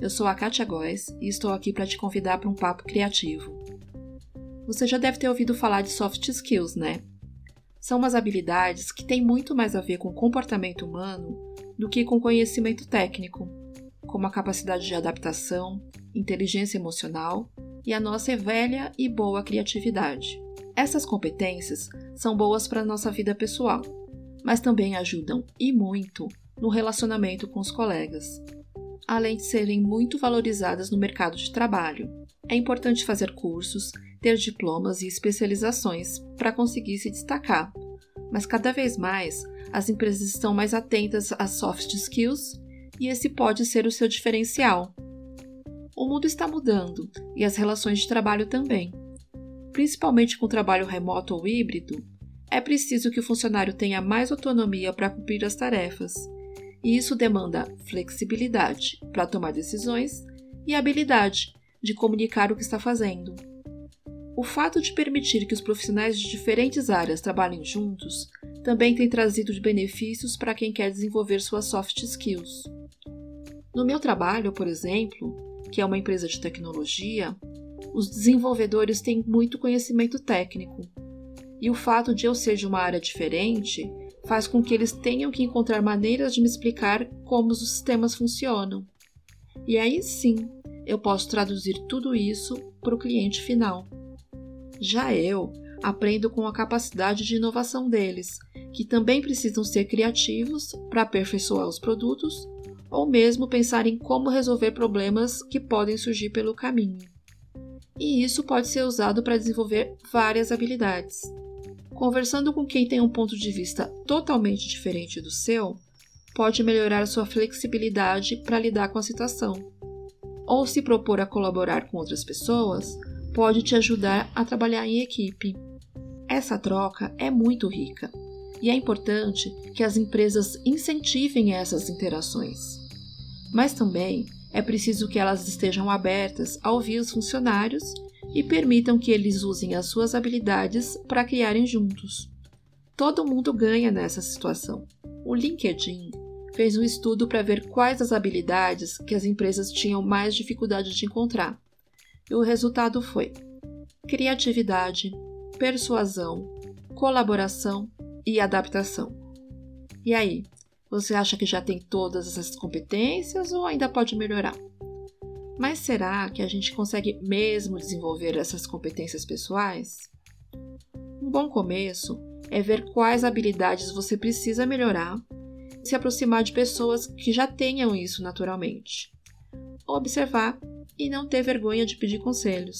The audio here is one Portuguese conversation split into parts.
Eu sou a Katia Góes e estou aqui para te convidar para um papo criativo. Você já deve ter ouvido falar de soft skills, né? São umas habilidades que têm muito mais a ver com comportamento humano do que com conhecimento técnico, como a capacidade de adaptação, inteligência emocional e a nossa velha e boa criatividade. Essas competências são boas para a nossa vida pessoal, mas também ajudam e muito no relacionamento com os colegas, além de serem muito valorizadas no mercado de trabalho. É importante fazer cursos, ter diplomas e especializações para conseguir se destacar, mas cada vez mais as empresas estão mais atentas às soft skills e esse pode ser o seu diferencial. O mundo está mudando e as relações de trabalho também. Principalmente com trabalho remoto ou híbrido, é preciso que o funcionário tenha mais autonomia para cumprir as tarefas, e isso demanda flexibilidade para tomar decisões e habilidade de comunicar o que está fazendo. O fato de permitir que os profissionais de diferentes áreas trabalhem juntos também tem trazido benefícios para quem quer desenvolver suas soft skills. No meu trabalho, por exemplo, que é uma empresa de tecnologia, os desenvolvedores têm muito conhecimento técnico. E o fato de eu ser de uma área diferente faz com que eles tenham que encontrar maneiras de me explicar como os sistemas funcionam. E aí sim, eu posso traduzir tudo isso para o cliente final. Já eu aprendo com a capacidade de inovação deles, que também precisam ser criativos para aperfeiçoar os produtos ou mesmo pensar em como resolver problemas que podem surgir pelo caminho. E isso pode ser usado para desenvolver várias habilidades. Conversando com quem tem um ponto de vista totalmente diferente do seu, pode melhorar sua flexibilidade para lidar com a situação. Ou se propor a colaborar com outras pessoas, pode te ajudar a trabalhar em equipe. Essa troca é muito rica e é importante que as empresas incentivem essas interações mas também é preciso que elas estejam abertas a ouvir os funcionários e permitam que eles usem as suas habilidades para criarem juntos. Todo mundo ganha nessa situação. O LinkedIn fez um estudo para ver quais as habilidades que as empresas tinham mais dificuldade de encontrar. E o resultado foi criatividade, persuasão, colaboração e adaptação. E aí, você acha que já tem todas essas competências ou ainda pode melhorar? Mas será que a gente consegue mesmo desenvolver essas competências pessoais? Um bom começo é ver quais habilidades você precisa melhorar e se aproximar de pessoas que já tenham isso naturalmente. Observar e não ter vergonha de pedir conselhos.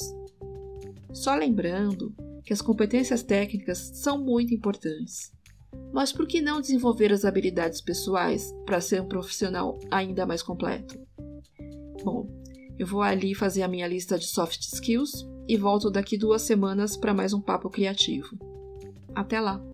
Só lembrando que as competências técnicas são muito importantes, mas por que não desenvolver as habilidades pessoais para ser um profissional ainda mais completo? Bom, eu vou ali fazer a minha lista de soft skills e volto daqui duas semanas para mais um papo criativo. Até lá!